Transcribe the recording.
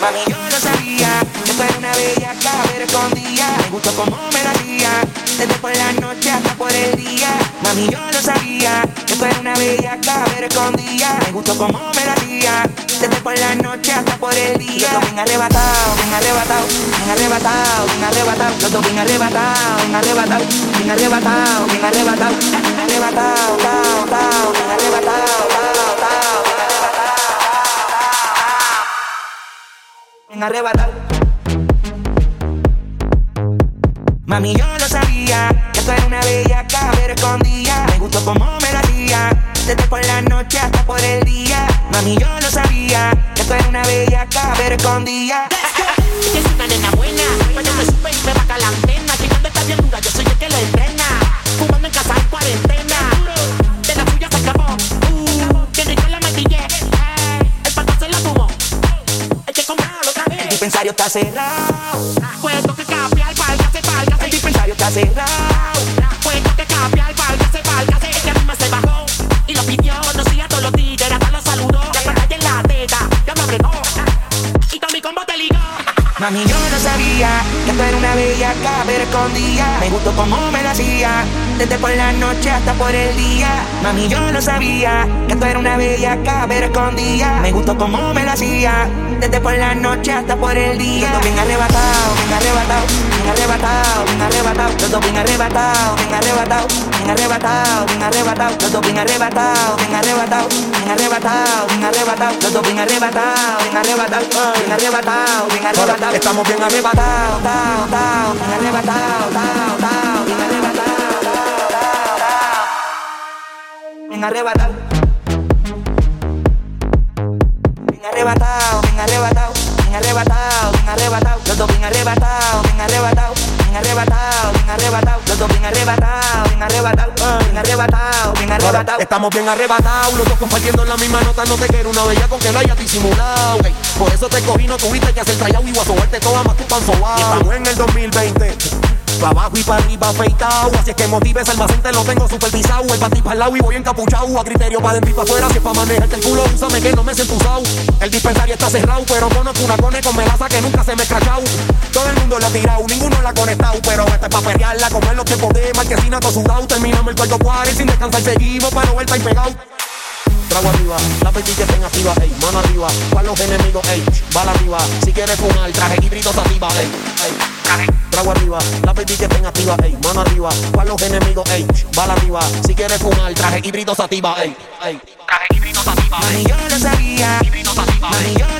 Mami, yo lo sabía, que tú una bella cabra escondida. Me gustó como me lo hacía, desde por la noche hasta por el día. Mami, yo lo sabía, que tú una bella cabra escondida. Me gustó como me lo hacía, desde por la noche hasta por el día. Los bien arrebatado, bien arrebatado, bien arrebatado, bien arrebatado. Los bien arrebatado, bien arrebatado, bien arrebatado, bien arrebatado, arrebatado, bien arrebatado. Mami, yo lo sabía, que tú eres una bella cabra escondida. Me gustó como me lo hacía, desde por la noche hasta por el día. Mami, yo lo sabía, que tú eres una bella cabra escondida. Ella es una buena, cuando me y me la dispensario está cerrado, Puedo que cambiar, válgase, válgase. el dispensario está cerrado. Puedo que cambiar, válgase, válgase. Ella misma se bajó y lo pidió. Conocía a todos los tigres, hasta los saludó. Ya con en la teta, ya me apretó. Y con mi combo te ligó. Mami, yo no sabía que tú eres una bella cabra escondida. Me gustó como me lo hacía, desde por la noche hasta por el día. Mami, yo no sabía que tú eres una bella cabra escondida. Me gustó como me lo hacía, desde por la noche hasta por el día. Los dos bien arrebatado, bien arrebatado, bien arrebatado, bien arrebatado. Los dos bien arrebatado, bien arrebatado, bien arrebatado, bien arrebatado. Los dos bien arrebatado, bien arrebatado, bien arrebatado, bien arrebatado. Los dos bien arrebatado, bien arrebatado, bien arrebatado, bien arrebatado. Estamos bien arrebatados. Bien arrebatado, tao, tao, bien arrebatado, Bien arrebatado. Bien arrebatado, bien arrebatado, bien arrebatado, bien arrebatado. Los dos bien arrebatados, bien arrebatado, bien arrebatado, bien arrebatado. Los dos bien arrebatados, bien arrebatado, bien arrebatado, bien arrebatado. Estamos bien arrebatados, los dos compartiendo la misma nota. No te quiero una bella con que lo hayas disimulado. Ey, por eso te cogí, no tuviste que hacer trayado y guasovarte toda más tu panzo. Y estamos en el 2020. Pa' abajo y para arriba afeitado Así es que motives el almacén lo tengo supervisado El panty para lado y voy encapuchado A criterio pa' dentro y pa' afuera Si es pa' manejarte el culo, úsame que no me siento usado El dispensario está cerrado Pero conozco una cone con melaza que nunca se me ha escrachado Todo el mundo lo ha tirado, ninguno la ha conectado Pero esta es pa' perrearla, comer los tiempos de marquesina todo sudado Terminamos el cuarto cuarto sin descansar seguimos Para vuelta y pegado Trago arriba, la petit que estén activa, ey, mano arriba, para los enemigos, ey, bala arriba, si quieres fumar, traje híbrido sativa, ey, ey, trago arriba, la petit que estén activa, ey, mano arriba, para los enemigos, ey, bala arriba, si quieres fumar, traje híbrido sativa, ey, ey, traje híbrido sativa, ey, yo lo sabía, híbrido sativa, ey,